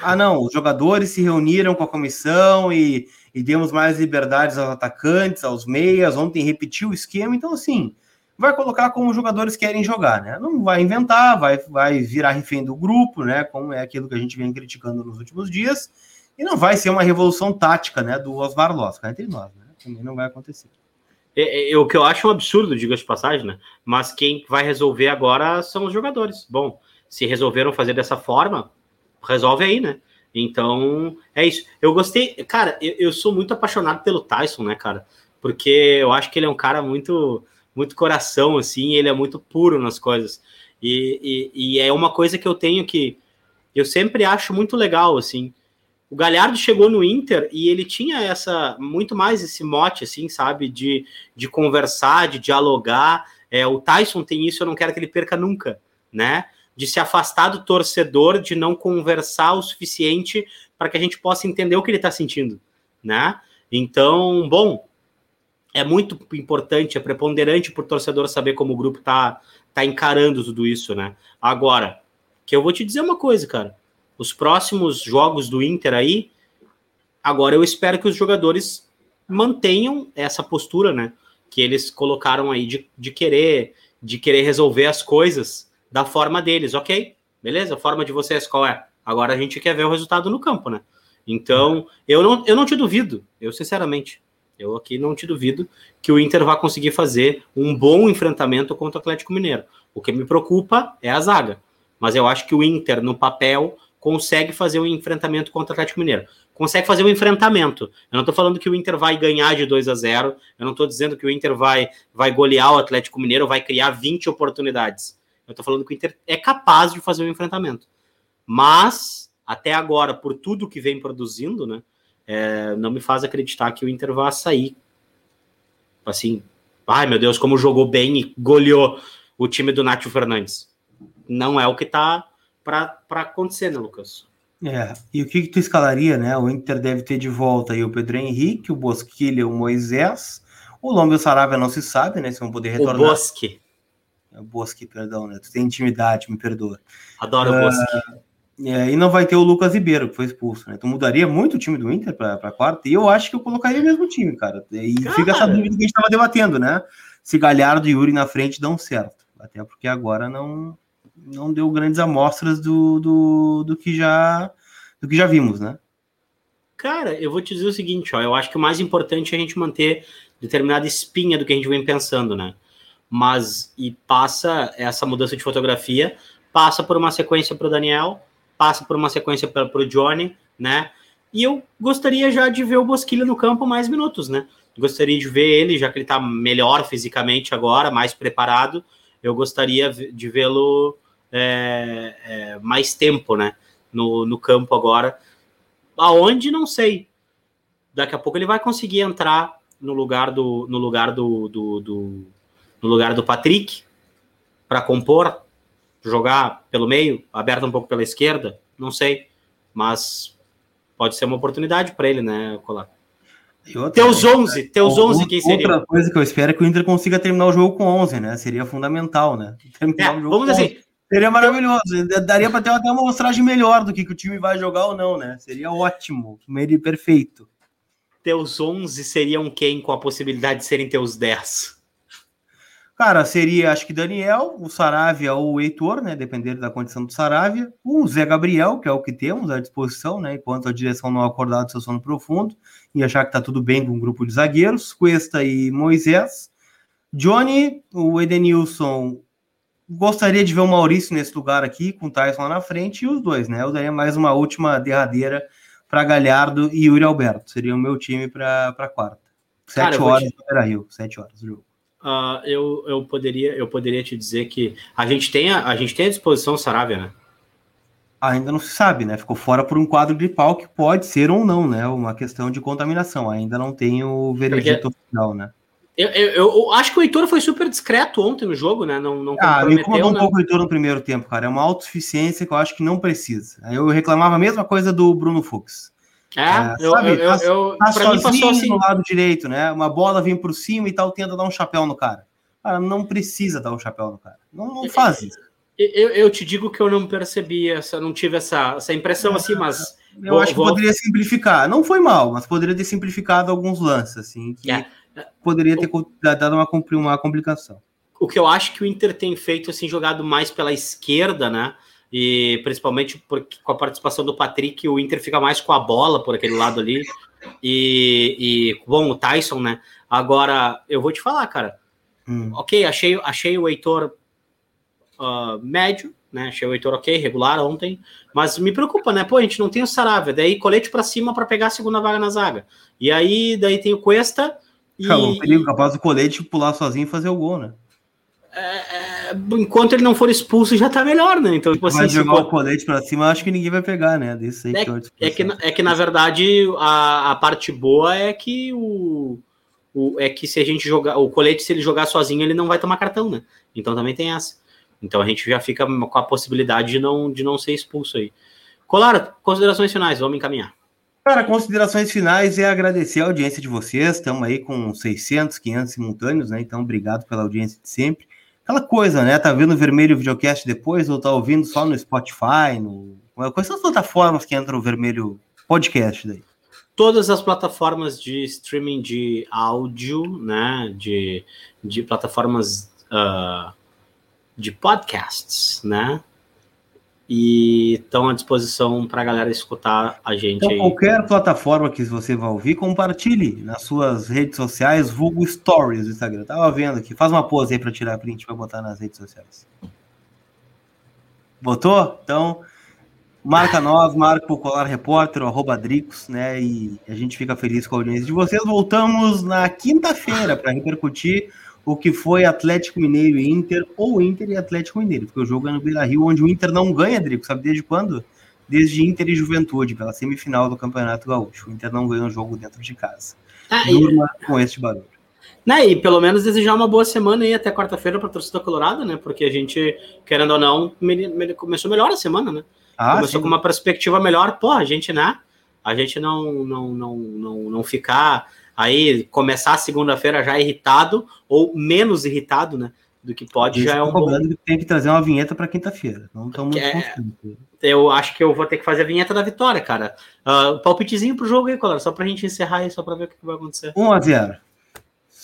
ah, não, os jogadores se reuniram com a comissão e, e demos mais liberdades aos atacantes, aos meias. Ontem repetiu o esquema, então assim, vai colocar como os jogadores querem jogar, né? Não vai inventar, vai, vai virar refém do grupo, né? Como é aquilo que a gente vem criticando nos últimos dias. E não vai ser uma revolução tática, né, do Osmar Loss, entre nós, né? Também não vai acontecer. É, é, o que eu acho um absurdo, diga de passagem, né? Mas quem vai resolver agora são os jogadores. Bom, se resolveram fazer dessa forma, resolve aí, né? Então, é isso. Eu gostei, cara, eu, eu sou muito apaixonado pelo Tyson, né, cara? Porque eu acho que ele é um cara muito, muito coração, assim, ele é muito puro nas coisas. E, e, e é uma coisa que eu tenho que eu sempre acho muito legal, assim. O Galhardo chegou no Inter e ele tinha essa muito mais esse mote, assim, sabe, de, de conversar, de dialogar. É, o Tyson tem isso, eu não quero que ele perca nunca, né? de se afastar do torcedor, de não conversar o suficiente para que a gente possa entender o que ele está sentindo, né? Então, bom, é muito importante, é preponderante para o torcedor saber como o grupo está tá encarando tudo isso, né? Agora, que eu vou te dizer uma coisa, cara. Os próximos jogos do Inter aí, agora eu espero que os jogadores mantenham essa postura, né? Que eles colocaram aí de, de querer de querer resolver as coisas da forma deles, ok? Beleza? A forma de vocês qual é? Agora a gente quer ver o resultado no campo, né? Então, eu não, eu não te duvido, eu sinceramente, eu aqui não te duvido que o Inter vai conseguir fazer um bom enfrentamento contra o Atlético Mineiro. O que me preocupa é a zaga. Mas eu acho que o Inter, no papel, consegue fazer um enfrentamento contra o Atlético Mineiro. Consegue fazer um enfrentamento. Eu não estou falando que o Inter vai ganhar de 2 a 0. Eu não estou dizendo que o Inter vai, vai golear o Atlético Mineiro, vai criar 20 oportunidades. Eu estou falando que o Inter é capaz de fazer um enfrentamento. Mas, até agora, por tudo que vem produzindo, né, é, não me faz acreditar que o Inter vai sair. Assim, ai meu Deus, como jogou bem e goleou o time do Nátio Fernandes. Não é o que está para acontecer, né, Lucas? É, e o que, que tu escalaria, né? O Inter deve ter de volta aí o Pedro Henrique, o Bosquilha, o Moisés, o Lombo e o Saravia não se sabe, né? Se vão poder retornar. O Bosque. É o Bosque, perdão, né? Tu tem intimidade, me perdoa. Adoro uh, o Bosque. É, e não vai ter o Lucas Ribeiro, que foi expulso, né? Então mudaria muito o time do Inter para quarta, e eu acho que eu colocaria o mesmo time, cara. E cara. fica essa dúvida que a gente estava debatendo, né? Se Galhardo e Yuri na frente dão certo. Até porque agora não, não deu grandes amostras do, do, do, que já, do que já vimos, né? Cara, eu vou te dizer o seguinte, ó, eu acho que o mais importante é a gente manter determinada espinha do que a gente vem pensando, né? Mas, e passa essa mudança de fotografia, passa por uma sequência para o Daniel, passa por uma sequência para o Johnny, né? E eu gostaria já de ver o Bosquilha no campo mais minutos, né? Gostaria de ver ele, já que ele está melhor fisicamente agora, mais preparado. Eu gostaria de vê-lo é, é, mais tempo, né? No, no campo agora. Aonde, não sei. Daqui a pouco ele vai conseguir entrar no lugar do, no lugar do, do, do no lugar do Patrick para compor jogar pelo meio, aberto um pouco pela esquerda, não sei, mas pode ser uma oportunidade para ele, né, Colar? Teus 11, teus 11 quem seria? Outra coisa que eu espero é que o Inter consiga terminar o jogo com 11, né? Seria fundamental, né? Terminar é, vamos dizer assim, Seria maravilhoso. Daria para ter até uma mostragem melhor do que, que o time vai jogar ou não, né? Seria ótimo. Meio perfeito. Teus 11 seriam quem com a possibilidade de serem teus 10? Cara, seria acho que Daniel, o Saravia ou o Heitor, né? Dependendo da condição do Saravia. O Zé Gabriel, que é o que temos à disposição, né? Enquanto a direção não acordar do seu sono profundo e achar que tá tudo bem com um grupo de zagueiros. Cuesta e Moisés. Johnny, o Edenilson. Gostaria de ver o Maurício nesse lugar aqui, com o Tyson lá na frente, e os dois, né? Eu daria mais uma última derradeira para Galhardo e Yuri Alberto. Seria o meu time para quarta. Sete Cara, horas te... no Rio, sete horas do jogo uh, eu, eu, poderia, eu poderia te dizer que a gente tem a, a gente tem à disposição o Saravia, né? Ainda não se sabe, né? Ficou fora por um quadro gripal que pode ser ou não, né? Uma questão de contaminação. Ainda não tem o veredito oficial, né? Eu, eu, eu, acho que o Heitor foi super discreto ontem no jogo, né? Não, não ah, me incomodou né? um pouco o Heitor no primeiro tempo, cara. É uma autossuficiência que eu acho que não precisa. Eu reclamava a mesma coisa do Bruno Fux. É, é eu, sabe, eu, tá, eu, tá sozinho mim passou assim. no lado direito, né? Uma bola vem por cima e tal, tenta dar um chapéu no cara. Cara, não precisa dar um chapéu no cara. Não, não faz isso. Eu, eu, te digo que eu não percebi essa, não tive essa, essa impressão é, assim, mas. Eu vou, acho que vou... poderia simplificar. Não foi mal, mas poderia ter simplificado alguns lances, assim, que é. Poderia ter dado uma, uma complicação. O que eu acho que o Inter tem feito, assim, jogado mais pela esquerda, né? e principalmente porque, com a participação do Patrick, o Inter fica mais com a bola por aquele lado ali. E, e bom, o Tyson, né? Agora, eu vou te falar, cara. Hum. Ok, achei, achei o Heitor uh, médio, né? Achei o Heitor ok, regular ontem. Mas me preocupa, né? Pô, a gente não tem o Saravia. Daí colete para cima para pegar a segunda vaga na zaga. E aí, daí tem o Cuesta. E, é um perigo capaz do colete pular sozinho e fazer o gol, né? É, é, enquanto ele não for expulso, já tá melhor, né? Então, tipo assim. jogar o colete pra cima, acho que ninguém vai pegar, né? Desse aí é, que é, que, é que, na verdade, a, a parte boa é que o, o. É que se a gente jogar. O colete, se ele jogar sozinho, ele não vai tomar cartão, né? Então também tem essa. Então a gente já fica com a possibilidade de não, de não ser expulso aí. Colar, considerações finais, vamos encaminhar. Cara, considerações finais é agradecer a audiência de vocês. Estamos aí com 600, 500 simultâneos, né? Então, obrigado pela audiência de sempre. Aquela coisa, né? Tá vendo o Vermelho Videocast depois ou tá ouvindo só no Spotify? No... Quais são as plataformas que entram o Vermelho Podcast daí? Todas as plataformas de streaming de áudio, né? De, de plataformas uh, de podcasts, né? E estão à disposição para a galera escutar a gente. Então, aí. qualquer plataforma que você vai ouvir, compartilhe nas suas redes sociais, vulgo stories do Instagram. Tava vendo aqui, faz uma pose aí para tirar print para botar nas redes sociais. Botou? Então, marca nós, marca o Colar Repórter, arroba Dricos, né? E a gente fica feliz com a audiência de vocês. Voltamos na quinta-feira para repercutir o que foi Atlético Mineiro e Inter, ou Inter e Atlético Mineiro, porque o jogo é no Beira Rio, onde o Inter não ganha, Drico, sabe desde quando? Desde Inter e Juventude, pela semifinal do Campeonato Gaúcho. O Inter não ganha um jogo dentro de casa. Ah, Durma e... com este barulho. Né, e pelo menos desejar uma boa semana aí até quarta-feira para a torcida colorada, né? Porque a gente, querendo ou não, me, me, começou melhor a semana, né? Ah, começou sim. com uma perspectiva melhor. Pô, a gente, né? A gente não, não, não, não, não ficar aí começar segunda-feira já irritado ou menos irritado, né? Do que pode já é um bom... que tem que trazer uma vinheta para quinta-feira. Não estamos é... Eu acho que eu vou ter que fazer a vinheta da vitória, cara. Uh, palpitezinho pro jogo aí, Color, só pra gente encerrar aí, só pra ver o que vai acontecer. 1 a 0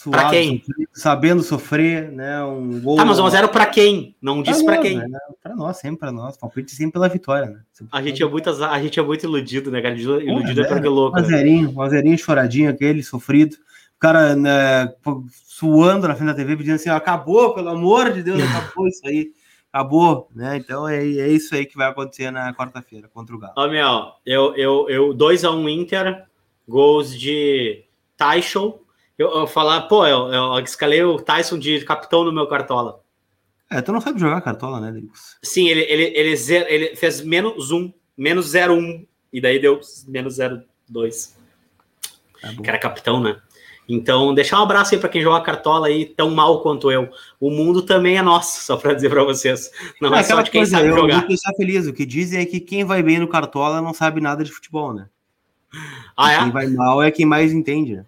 Suave, pra quem? Sabendo sofrer, né? Um gol. Tá, mas 1x0 pra quem? Não disse pra, pra quem. Né? Pra nós, sempre pra nós. Palpite sempre pela vitória, né? a gente, é muito, a gente é muito iludido, né, cara? Iludido é, é porque louco. Um zerinho, um zerinho choradinho, aquele sofrido. O cara né, suando na frente da TV, pedindo assim: acabou, pelo amor de Deus, acabou isso aí. Acabou, né? Então é, é isso aí que vai acontecer na quarta-feira contra o Galo. Ó, meu, eu, eu, eu 2x1 um Inter, gols de Taisho eu, eu falar, pô, eu, eu escalei o Tyson de capitão no meu cartola. É, tu não sabe jogar cartola, né, Deus? Sim, ele, ele, ele, zero, ele fez menos um, menos 0,1, e daí deu menos 0,2. Tá que era capitão, né? Então, deixar um abraço aí para quem joga cartola aí tão mal quanto eu. O mundo também é nosso, só para dizer para vocês. Não é, é só de quem coisa, sabe eu jogar. Eu estar feliz. O que dizem é que quem vai bem no cartola não sabe nada de futebol, né? Ah, é? Quem vai mal é quem mais entende, né?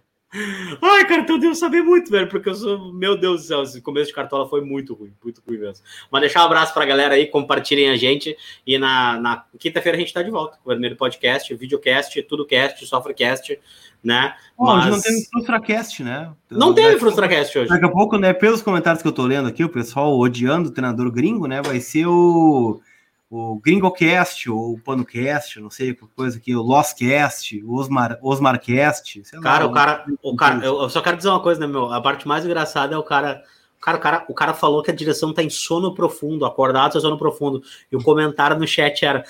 Ai, cara, então devo saber muito, velho, porque eu sou, meu Deus do céu, esse começo de cartola foi muito ruim, muito ruim mesmo. Mas deixar um abraço pra galera aí, compartilhem a gente. E na, na quinta-feira a gente tá de volta. O Vermelho Podcast, videocast, tudo cast, sofrecast, né? Mas... Hoje não tem FrustraCast, né? Não tem FrustraCast hoje. Daqui a pouco, né, pelos comentários que eu tô lendo aqui, o pessoal odiando o treinador gringo, né, vai ser o o GringoCast, ou o PanoCast, não sei, coisa aqui, o LostCast, o Osmar, Osmarcast. Cara, lá, o cara, o cara, eu só quero dizer uma coisa, né, meu? A parte mais engraçada é o cara. O cara, o cara, o cara falou que a direção tá em sono profundo, acordado em sono profundo. E o comentário no chat era: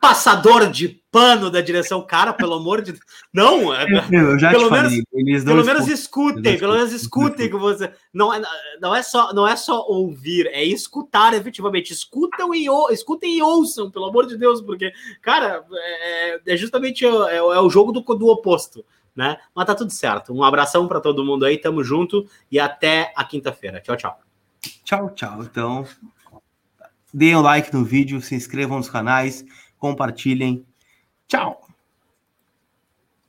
passador de pano da direção, cara, pelo amor de Deus. Não, é, eu já pelo menos, falei, pelo menos escutem, pelo menos escutem que você não é, não é só não é só ouvir, é escutar efetivamente. Escutam e escutem e ouçam, pelo amor de Deus, porque cara, é, é justamente é, é, o jogo do, do oposto, né? Mas tá tudo certo. Um abração para todo mundo aí, tamo junto e até a quinta-feira. Tchau, tchau. Tchau, tchau. Então, deem o like no vídeo, se inscrevam nos canais compartilhem. Tchau!